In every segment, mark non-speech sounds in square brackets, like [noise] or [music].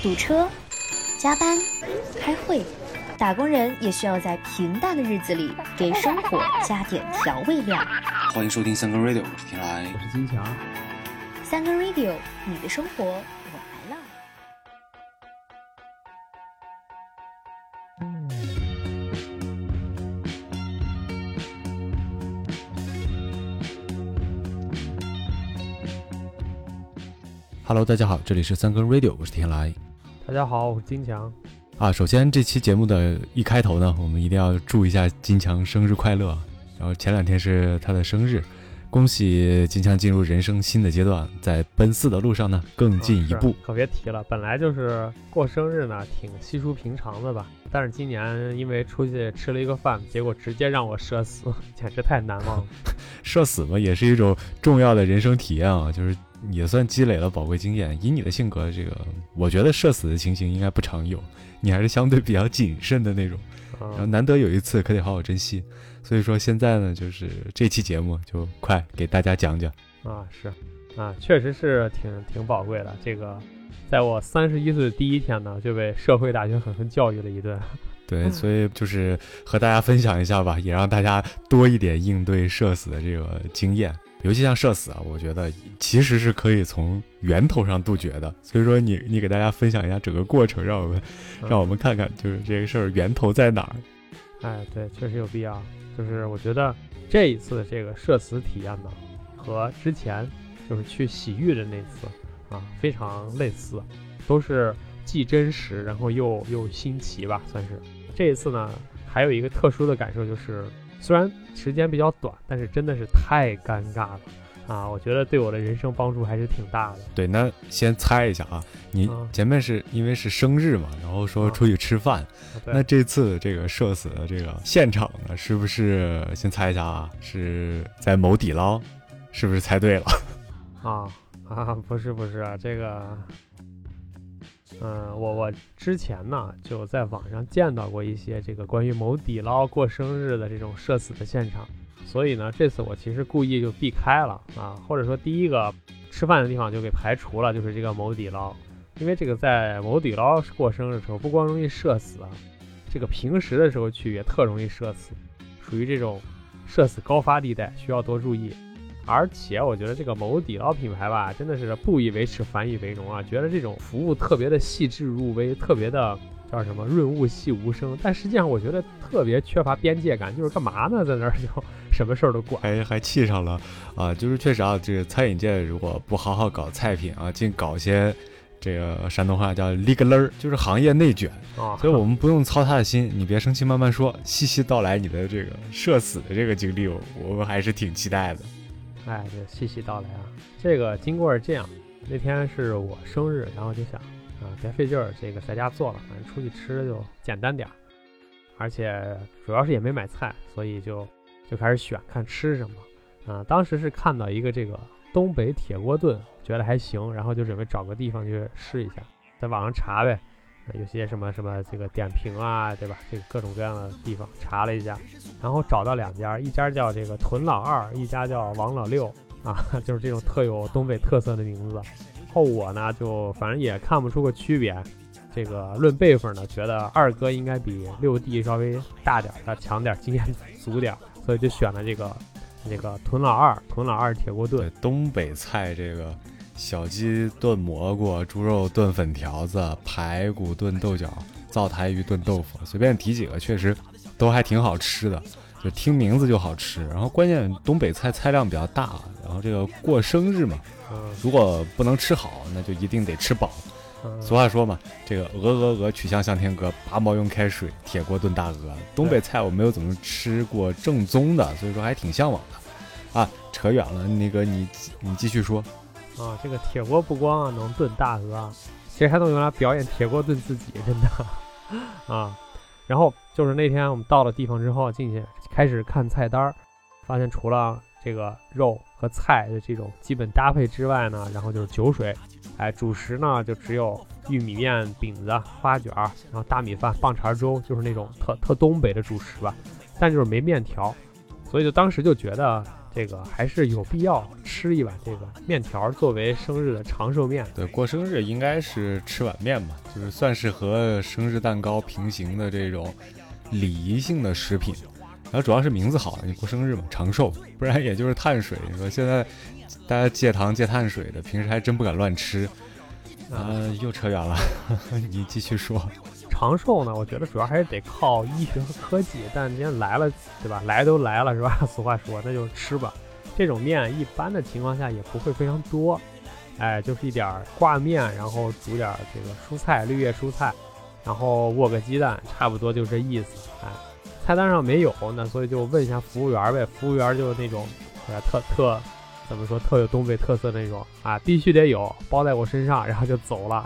堵车、加班、开会，打工人也需要在平淡的日子里给生活加点调味料。欢迎收听三个 radio，我是天来，我是金强。三个 radio，你的生活 Hello，大家好，这里是三更 radio，我是天来。大家好，我是金强。啊，首先这期节目的一开头呢，我们一定要祝一下金强生日快乐。然后前两天是他的生日，恭喜金强进入人生新的阶段，在奔四的路上呢更进一步。是可别提了，本来就是过生日呢，挺稀疏平常的吧。但是今年因为出去吃了一个饭，结果直接让我社死，简直太难忘了。[laughs] 社死嘛，也是一种重要的人生体验啊，就是也算积累了宝贵经验。以你的性格，这个我觉得社死的情形应该不常有，你还是相对比较谨慎的那种。然后嗯，难得有一次，可得好好珍惜。所以说现在呢，就是这期节目就快给大家讲讲。啊是，啊确实是挺挺宝贵的。这个，在我三十一岁的第一天呢，就被社会大学狠狠教育了一顿。对，所以就是和大家分享一下吧，也让大家多一点应对社死的这个经验。尤其像社死啊，我觉得其实是可以从源头上杜绝的。所以说你，你给大家分享一下整个过程，让我们嗯让我们看看，就是这个事儿源头在哪儿。哎，对，确实有必要。就是我觉得这一次的这个社死体验呢，和之前就是去洗浴的那次啊，非常类似，都是既真实，然后又又新奇吧，算是。这一次呢，还有一个特殊的感受就是，虽然时间比较短，但是真的是太尴尬了啊！我觉得对我的人生帮助还是挺大的。对，那先猜一下啊，你嗯前面是因为是生日嘛，然后说啊出去吃饭，啊那这次这个社死的这个现场呢，是不是先猜一下啊？是在某底捞，是不是猜对了？[laughs] 啊啊，不是不是，啊这个，嗯、我我之前呢就在网上见到过一些这个关于某底捞过生日的这种社死的现场，所以呢，这次我其实故意就避开了啊，或者说第一个吃饭的地方就给排除了，就是这个某底捞，因为这个在某底捞过生日的时候，不光容易社死啊，这个平时的时候去也特容易社死，属于这种社死高发地带，需要多注意。而且我觉得这个某底捞品牌吧，真的是不以为耻反以为荣啊！觉得这种服务特别的细致入微，特别的叫什么润物细无声。但实际上我觉得特别缺乏边界感，就是干嘛呢？在那儿就什么事儿都管。还还气上了啊！就是确实啊，这个餐饮界如果不好好搞菜品啊，净搞些这个山东话叫“立个勒儿”，就是行业内卷。啊，[laughs] 所以我们不用操他的心，你别生气，慢慢说，细细道来你的这个社死的这个经历，我我们还是挺期待的。哎，对，细细道来啊。这个经过是这样，那天是我生日，然后就想啊，别费劲儿，这个在家做了，反正出去吃就简单点儿。而且主要是也没买菜，所以就就开始选看吃什么。啊，当时是看到一个这个东北铁锅炖，觉得还行，然后就准备找个地方去试一下，在网上查呗。有些什么什么这个点评啊，对吧？这个各种各样的地方查了一下，然后找到两家，一家叫这个屯老二，一家叫王老六啊，[laughs] 就是这种特有东北特色的名字。后我呢就反正也看不出个区别，这个论辈分呢，觉得二哥应该比六弟稍微大点儿，他强点儿，经验足点儿，所以就选了这个这个屯老二，屯老二铁锅炖。东北菜这个小鸡炖蘑菇、猪肉炖粉条子、排骨炖豆角、灶台鱼炖豆腐，随便提几个，确实都还挺好吃的。就听名字就好吃，然后关键东北菜菜量比较大，然后这个过生日嘛，嗯如果不能吃好，那就一定得吃饱。嗯，俗话说嘛，这个鹅鹅鹅曲项向天歌，拔毛用开水，铁锅炖大鹅。东北菜我没有怎么吃过正宗的，所以说还挺向往的。啊，扯远了，那个你你继续说。啊，这个铁锅不光啊能炖大鹅啊，其实还能用来表演铁锅炖自己，真的 [laughs] 啊。然后就是那天我们到了地方之后进去开始看菜单儿，发现除了这个肉和菜的这种基本搭配之外呢，然后就是酒水，哎，主食呢就只有玉米面饼子、花卷儿，然后大米饭、棒碴粥，就是那种特特东北的主食吧，但就是没面条，所以就当时就觉得。这个还是有必要吃一碗这个面条作为生日的长寿面。对，过生日应该是吃碗面嘛，就是算是和生日蛋糕平行的这种礼仪性的食品。然后主要是名字好，你过生日嘛，长寿，不然也就是碳水。你说现在大家戒糖戒碳水的，平时还真不敢乱吃。啊，又扯远了，[laughs] 你继续说。长寿呢，我觉得主要还是得靠医学和科技。但今天来了，对吧？来都来了，是吧？[laughs] 俗话说，那就吃吧。这种面一般的情况下也不会非常多，哎，就是一点挂面，然后煮点这个蔬菜，绿叶蔬菜，然后握个鸡蛋，差不多就这意思。哎，菜单上没有，那所以就问一下服务员呗。服务员就是那种，特特。怎么说特有东北特色那种啊，必须得有包在我身上，然后就走了。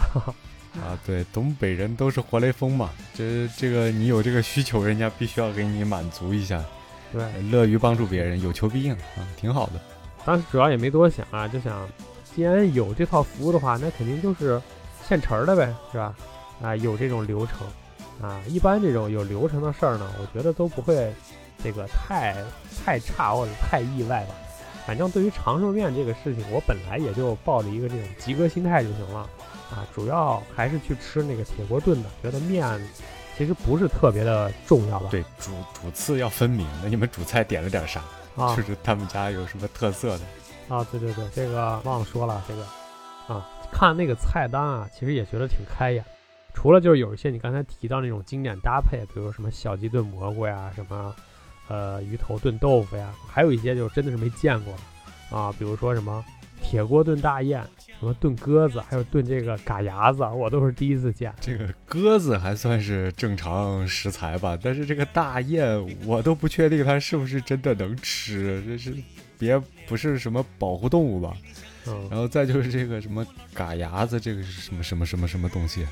啊，对，东北人都是活雷锋嘛，这这个你有这个需求，人家必须要给你满足一下。对，乐于帮助别人，有求必应啊，挺好的。当时主要也没多想啊，就想既然有这套服务的话，那肯定就是现成的呗，是吧？啊，有这种流程啊，一般这种有流程的事儿呢，我觉得都不会这个太太差或者太意外吧。反正对于长寿面这个事情，我本来也就抱着一个这种及格心态就行了，啊，主要还是去吃那个铁锅炖的，觉得面其实不是特别的重要吧？对，主主次要分明。那你们主菜点了点啥？啊，就是他们家有什么特色的？啊，对对对，这个忘了说了，这个啊，看那个菜单啊，其实也觉得挺开眼。除了就是有一些你刚才提到那种经典搭配，比如什么小鸡炖蘑菇呀，什么。呃，鱼头炖豆腐呀，还有一些就真的是没见过啊，比如说什么铁锅炖大雁，什么炖鸽子，还有炖这个嘎牙子，我都是第一次见。这个鸽子还算是正常食材吧，但是这个大雁我都不确定它是不是真的能吃，这是别不是什么保护动物吧？嗯，然后再就是这个什么嘎牙子，这个是什么什么什么什么东西？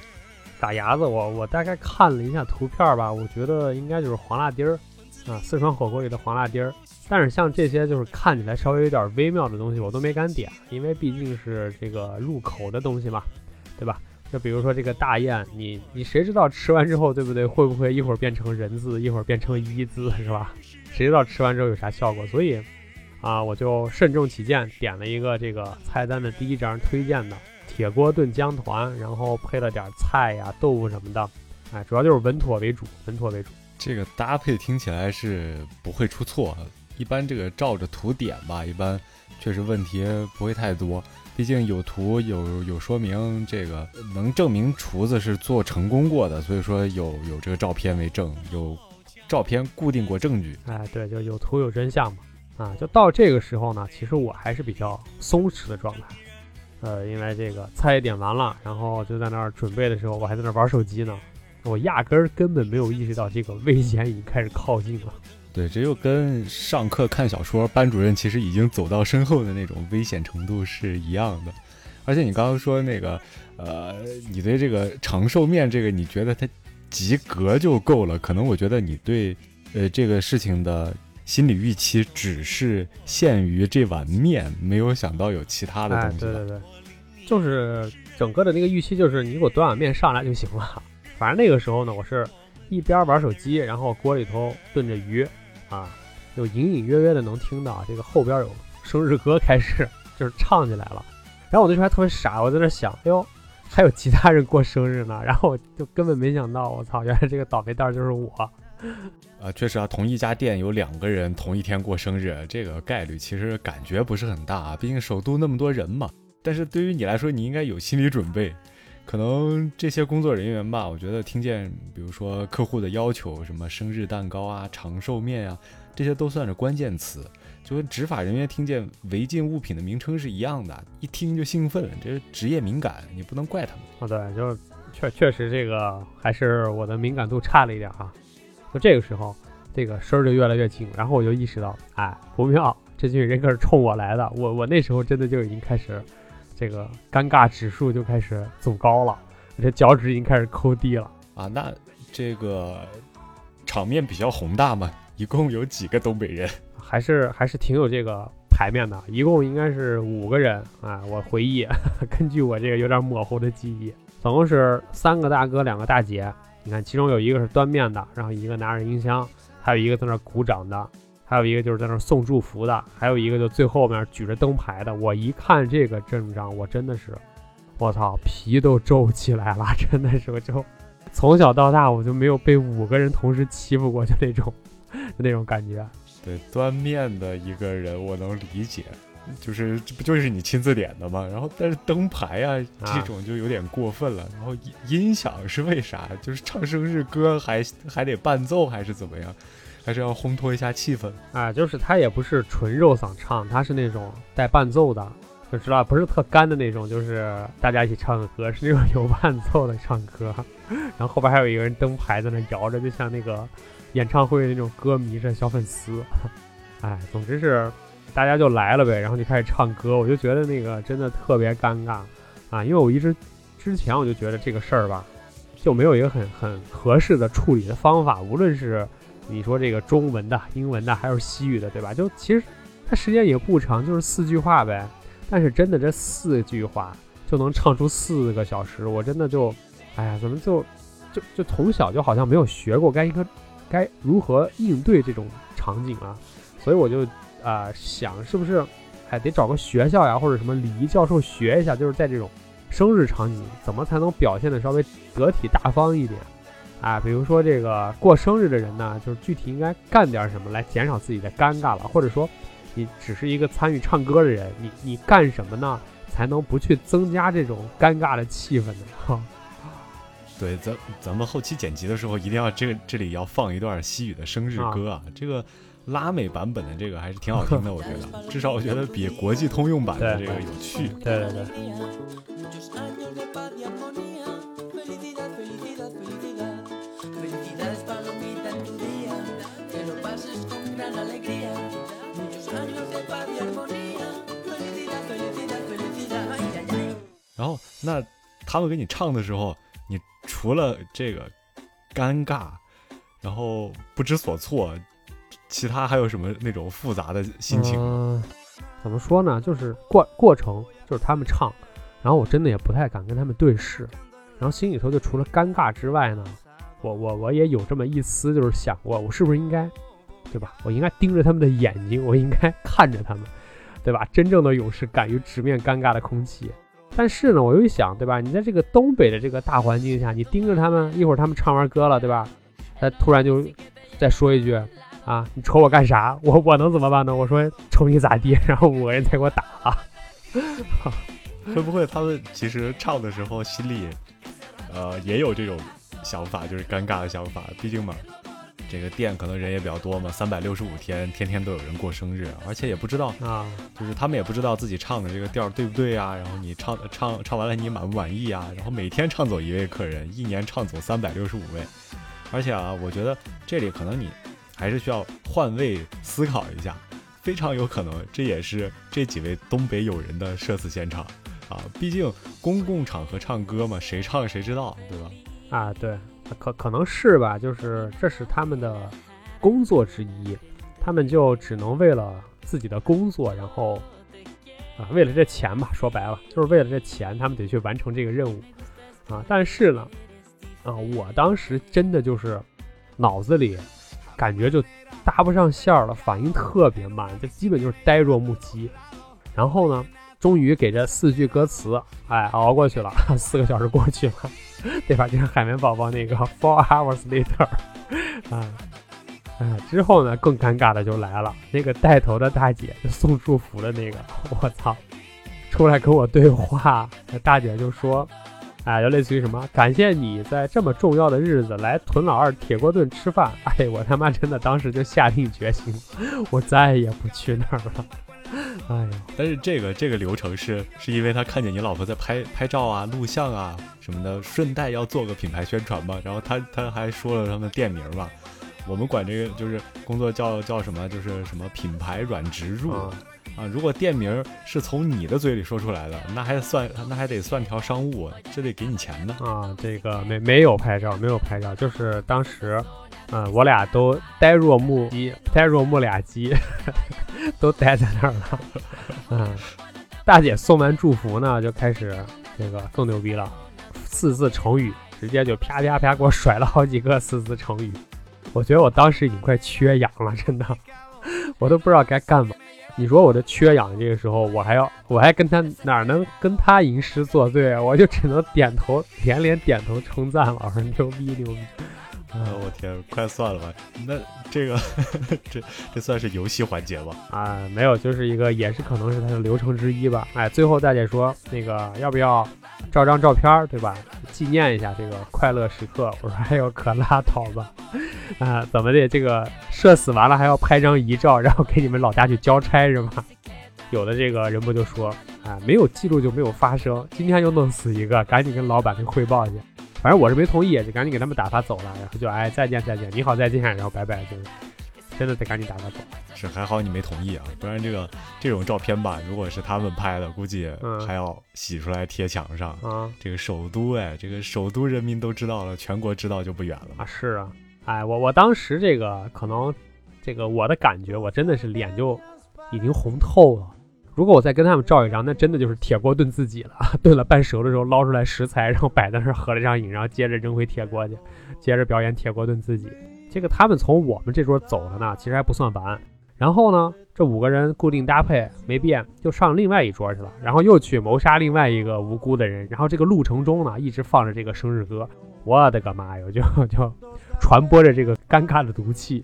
嘎牙子，我我大概看了一下图片吧，我觉得应该就是黄辣丁儿。啊，四川火锅里的黄辣丁儿，但是像这些就是看起来稍微有点微妙的东西，我都没敢点，因为毕竟是这个入口的东西嘛，对吧？就比如说这个大雁，你你谁知道吃完之后，对不对？会不会一会儿变成人字，一会儿变成一字，是吧？谁知道吃完之后有啥效果？所以啊，我就慎重起见，点了一个这个菜单的第一张推荐的铁锅炖姜团，然后配了点菜呀、豆腐什么的，哎，主要就是稳妥为主，稳妥为主。这个搭配听起来是不会出错，一般这个照着图点吧，一般确实问题不会太多。毕竟有图有有说明，这个能证明厨子是做成功过的，所以说有有这个照片为证，有照片固定过证据。哎，对，就有图有真相嘛。啊，就到这个时候呢，其实我还是比较松弛的状态。呃，因为这个菜也点完了，然后就在那儿准备的时候，我还在那儿玩手机呢。我压根儿根本没有意识到这个危险已经开始靠近了。对，这就跟上课看小说，班主任其实已经走到身后的那种危险程度是一样的。而且你刚刚说那个，呃，你对这个长寿面这个，你觉得它及格就够了？可能我觉得你对，呃，这个事情的心理预期只是限于这碗面，没有想到有其他的东西。对对对，就是整个的那个预期就是你给我端碗面上来就行了。反正那个时候呢，我是一边玩手机，然后锅里头炖着鱼，啊，就隐隐约约的能听到这个后边有生日歌开始，就是唱起来了。然后我那时候还特别傻，我在那想，哎呦，还有其他人过生日呢。然后我就根本没想到，我操，原来这个倒霉蛋就是我。啊，确实啊，同一家店有两个人同一天过生日，这个概率其实感觉不是很大啊，毕竟首都那么多人嘛。但是对于你来说，你应该有心理准备。可能这些工作人员吧，我觉得听见，比如说客户的要求，什么生日蛋糕啊、长寿面啊，这些都算是关键词，就跟执法人员听见违禁物品的名称是一样的，一听就兴奋，这是职业敏感，你不能怪他们。啊，对，就是确确实这个还是我的敏感度差了一点哈。就这个时候，这个声儿就越来越近，然后我就意识到，哎，不妙，这群人可是冲我来的。我我那时候真的就已经开始。这个尴尬指数就开始走高了，我这脚趾已经开始抠地了啊！那这个场面比较宏大嘛？一共有几个东北人？还是还是挺有这个排面的，一共应该是五个人啊！我回忆，[laughs] 根据我这个有点模糊的记忆，总共是三个大哥，两个大姐。你看，其中有一个是端面的，然后一个拿着音箱，还有一个在那鼓掌的。还有一个就是在那儿送祝福的，还有一个就最后面举着灯牌的。我一看这个阵仗，我真的是，我操，皮都皱起来了，[laughs] 真的是，我就从小到大我就没有被五个人同时欺负过，就那种，就那种感觉。对，端面的一个人我能理解。就是这不就是你亲自点的吗？然后但是灯牌啊这种就有点过分了。然后音音响是为啥？就是唱生日歌还还得伴奏还是怎么样？还是要烘托一下气氛啊？就是他也不是纯肉嗓唱，他是那种带伴奏的，就知道不是特干的那种，就是大家一起唱的歌，是那种有伴奏的唱歌。然后后边还有一个人灯牌在那摇着，就像那个演唱会那种歌迷的小粉丝。哎，总之是。大家就来了呗，然后就开始唱歌，我就觉得那个真的特别尴尬啊，因为我一直之前我就觉得这个事儿吧，就没有一个很很合适的处理的方法，无论是你说这个中文的、英文的，还有西语的，对吧？就其实它时间也不长，就是四句话呗，但是真的这四句话就能唱出四个小时，我真的就，哎呀，怎么就就就从小就好像没有学过该应该该如何应对这种场景啊，所以我就。啊，想是不是还得找个学校呀，或者什么礼仪教授学一下，就是在这种生日场景，怎么才能表现的稍微得体大方一点啊？比如说这个过生日的人呢，就是具体应该干点什么来减少自己的尴尬了，或者说你只是一个参与唱歌的人，你你干什么呢，才能不去增加这种尴尬的气氛呢？哈，[laughs] 对，咱咱们后期剪辑的时候，一定要这个这里要放一段西语的生日歌啊，这个。拉美版本的这个还是挺好听的，我觉得，[laughs] 至少我觉得比国际通用版的这个有趣。对对对。然后，那他们给你唱的时候，你除了这个尴尬，然后不知所措。其他还有什么那种复杂的心情？怎么说呢？就是过过程，就是他们唱，然后我真的也不太敢跟他们对视，然后心里头就除了尴尬之外呢，我我我也有这么一丝，就是想过我是不是应该，对吧？我应该盯着他们的眼睛，我应该看着他们，对吧？真正的勇士敢于直面尴尬的空气。但是呢，我又一想，对吧？你在这个东北的这个大环境下，你盯着他们，一会儿他们唱完歌了，对吧？他突然就再说一句。啊，你瞅我干啥？我我能怎么办呢？我说瞅你咋地，然后五个人再给我打。会不会他们其实唱的时候心里，呃，也有这种想法，就是尴尬的想法？毕竟嘛，这个店可能人也比较多嘛，三百六十五天，天天都有人过生日，而且也不知道啊，就是他们也不知道自己唱的这个调对不对啊。然后你唱唱唱完了，你满不满意啊？然后每天唱走一位客人，一年唱走三百六十五位，而且啊，我觉得这里可能你。还是需要换位思考一下，非常有可能这也是这几位东北友人的社死现场啊！毕竟公共场合唱歌嘛，谁唱谁知道，对吧？啊，对，可可能是吧，就是这是他们的工作之一，他们就只能为了自己的工作，然后啊，为了这钱吧，说白了就是为了这钱，他们得去完成这个任务啊。但是呢，啊，我当时真的就是脑子里。感觉就搭不上线了，反应特别慢，就基本就是呆若木鸡。然后呢，终于给这四句歌词，哎，熬过去了。[laughs] 四个小时过去了，对吧？就像海绵宝宝那个 [laughs] Four Hours Later，[laughs] 啊，哎，之后呢，更尴尬的就来了，那个带头的大姐就送祝福的那个，我操，出来跟我对话，那大姐就说。哎，就类似于什么？感谢你在这么重要的日子来屯老二铁锅炖吃饭。哎，我他妈真的当时就下定决心，我再也不去那儿了。哎呀，但是这个这个流程是是因为他看见你老婆在拍拍照啊、录像啊什么的，顺带要做个品牌宣传嘛。然后他他还说了他们店名嘛，我们管这个就是工作叫叫什么，就是什么品牌软植入。啊，如果店名是从你的嘴里说出来的，那还算，那还得算条商务，这得给你钱呢。啊，这个没没有拍照，没有拍照，就是当时，嗯，我俩都呆若木鸡，呆若木俩鸡，[laughs] 都呆在那儿了。嗯，大姐送完祝福呢，就开始这个更牛逼了，四字成语，直接就啪啪啪给我甩了好几个四字成语。我觉得我当时已经快缺氧了，真的。[laughs] 我都不知道该干嘛。你说我这缺氧这个时候，我还要我还跟他哪能跟他吟诗作对啊？我就只能点头连连点头称赞老师牛逼牛逼。啊，[laughs] 我天，快算了吧！那这个 [laughs] 这这算是游戏环节吧？啊，没有，就是一个也是可能是它的流程之一吧。哎，最后大姐说那个要不要照张照片，对吧？纪念一下这个快乐时刻。我说还有可拉倒吧。[laughs] 啊，怎么的？这个社死完了还要拍张遗照，然后给你们老家去交差是吗？有的这个人不就说啊，没有记录就没有发生，今天又弄死一个，赶紧跟老板去汇报去。反正我是没同意，就赶紧给他们打发走了，然后就哎再见再见，你好再见，然后拜拜，就真的得赶紧打发走。是还好你没同意啊，不然这个这种照片吧，如果是他们拍的，估计还要洗出来贴墙上啊。这个首都哎，这个首都人民都知道了，全国知道就不远了啊。是啊，哎我我当时这个可能这个我的感觉，我真的是脸就已经红透了。如果我再跟他们照一张，那真的就是铁锅炖自己了。[laughs] 炖了半熟的时候捞出来食材，然后摆在那儿合了张影，然后接着扔回铁锅去，接着表演铁锅炖自己。这个他们从我们这桌走了呢，其实还不算完。然后呢，这五个人固定搭配没变，就上另外一桌去了，然后又去谋杀另外一个无辜的人。然后这个路程中呢，一直放着这个生日歌。我的个妈哟，就就传播着这个尴尬的毒气。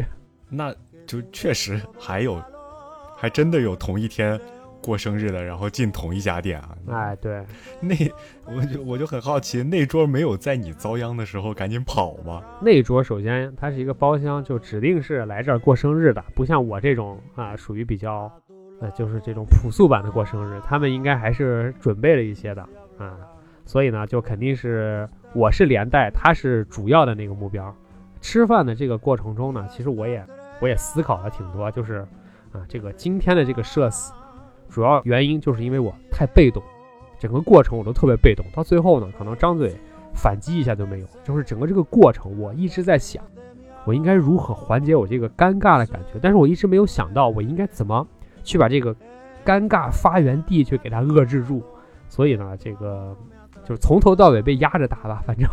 那就确实还有，还真的有同一天。过生日的，然后进同一家店啊！哎，对，那我就我就很好奇，那桌没有在你遭殃的时候赶紧跑吗？那桌首先它是一个包厢，就指定是来这儿过生日的，不像我这种啊，属于比较呃，就是这种朴素版的过生日，他们应该还是准备了一些的啊，所以呢，就肯定是我是连带，他是主要的那个目标。吃饭的这个过程中呢，其实我也我也思考了挺多，就是啊，这个今天的这个社死。主要原因就是因为我太被动，整个过程我都特别被动，到最后呢，可能张嘴反击一下都没有。就是整个这个过程，我一直在想，我应该如何缓解我这个尴尬的感觉，但是我一直没有想到我应该怎么去把这个尴尬发源地去给它遏制住。所以呢，这个就是从头到尾被压着打吧，反正。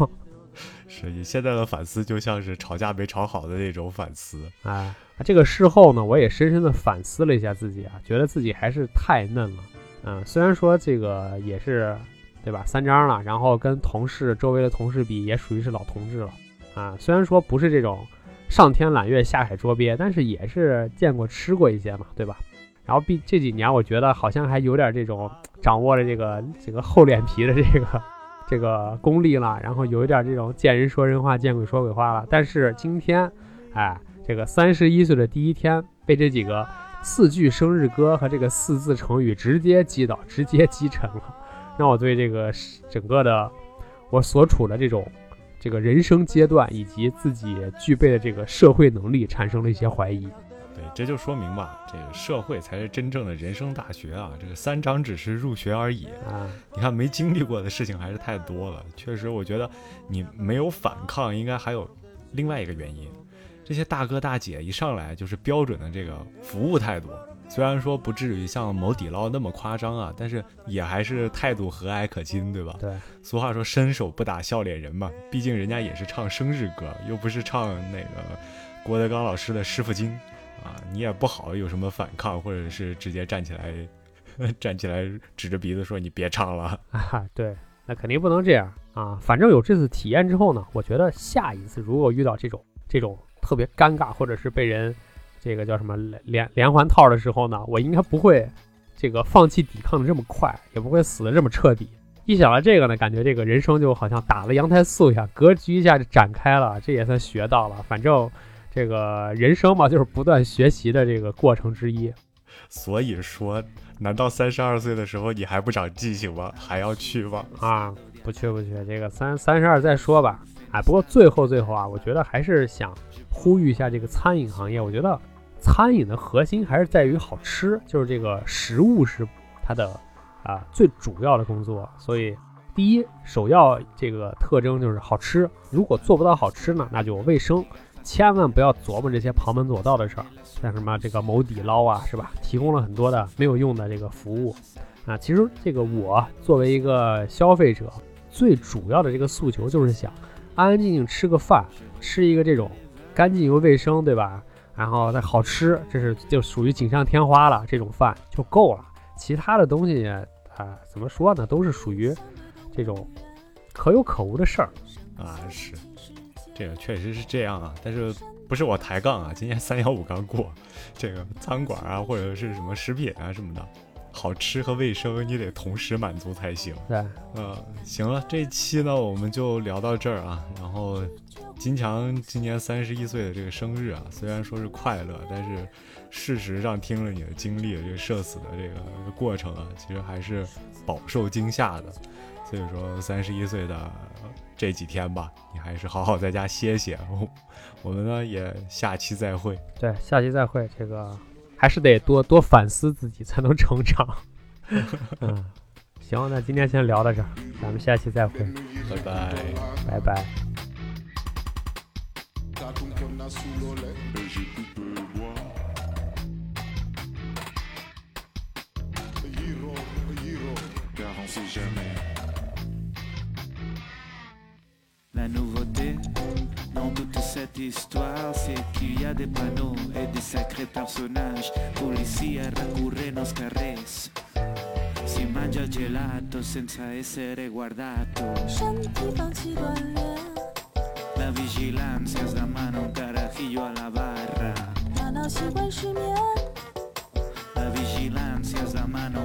是你现在的反思就像是吵架没吵好的那种反思啊！这个事后呢，我也深深的反思了一下自己啊，觉得自己还是太嫩了。嗯，虽然说这个也是，对吧？三张了，然后跟同事周围的同事比，也属于是老同志了啊。虽然说不是这种上天揽月下海捉鳖，但是也是见过吃过一些嘛，对吧？然后毕这几年，我觉得好像还有点这种掌握了这个这个厚脸皮的这个。这个功力了，然后有一点这种见人说人话，见鬼说鬼话了。但是今天，哎，这个三十一岁的第一天，被这几个四句生日歌和这个四字成语直接击倒，直接击沉了，让我对这个整个的我所处的这种这个人生阶段以及自己具备的这个社会能力产生了一些怀疑。对，这就说明吧，这个社会才是真正的人生大学啊！这个三章只是入学而已啊！你看，没经历过的事情还是太多了。确实，我觉得你没有反抗，应该还有另外一个原因。这些大哥大姐一上来就是标准的这个服务态度，虽然说不至于像某底捞那么夸张啊，但是也还是态度和蔼可亲，对吧？对。俗话说“伸手不打笑脸人”嘛，毕竟人家也是唱生日歌，又不是唱那个郭德纲老师的《师傅经》。啊，你也不好有什么反抗，或者是直接站起来，[laughs] 站起来指着鼻子说你别唱了 [laughs] 啊！对，那肯定不能这样啊！反正有这次体验之后呢，我觉得下一次如果遇到这种这种特别尴尬，或者是被人这个叫什么连连环套的时候呢，我应该不会这个放弃抵抗的这么快，也不会死的这么彻底。一想到这个呢，感觉这个人生就好像打了羊胎素一样，格局一下就展开了，这也算学到了。反正。这个人生嘛，[laughs] 就是不断学习的这个过程之一。所以说，难道三十二岁的时候你还不长记性吗？还要去吗？啊，不去不去，这个三三十二再说吧。哎，不过最后最后啊，我觉得还是想呼吁一下这个餐饮行业。我觉得餐饮的核心还是在于好吃，就是这个食物是它的啊最主要的工作。所以第一首要这个特征就是好吃。如果做不到好吃呢，那就卫生。千万不要琢磨这些旁门左道的事儿，像什么这个某底捞啊，是吧？提供了很多的没有用的这个服务啊。其实这个我作为一个消费者，最主要的这个诉求就是想安安静静吃个饭，吃一个这种干净又卫生，对吧？然后再好吃，这是就属于锦上添花了，这种饭就够了。其他的东西啊，怎么说呢，都是属于这种可有可无的事儿啊。是，这个确实是这样啊。但是不是我抬杠啊？今年三幺五刚过，这个餐馆啊，或者是什么食品啊什么的。好吃和卫生，你得同时满足才行。对，嗯，行了，这期呢我们就聊到这儿啊。然后，金强今年三十一岁的这个生日啊，虽然说是快乐，但是事实上听了你的经历，这个社死的这个过程啊，其实还是饱受惊吓的。所以说，三十一岁的这几天吧，你还是好好在家歇歇。[laughs] 我们呢也下期再会。对，下期再会。这个。还是得多多反思自己，才能成长。[laughs] 嗯，行，那今天先聊到这儿，咱们下期再会，拜拜，拜拜。sous. Et j'ai coupé bois. Hiro, Hiro, car on sait jamais. La nouveauté dans toute cette histoire, c'est qu'il y a des panneaux et des sacrés personnages. Policiers Polizia raccurreno scarresse. Si mangia gelato senza essere guardato. La vigilanza è da mano cara. i jo a la barra. En el següent somiat. La vigilància es demana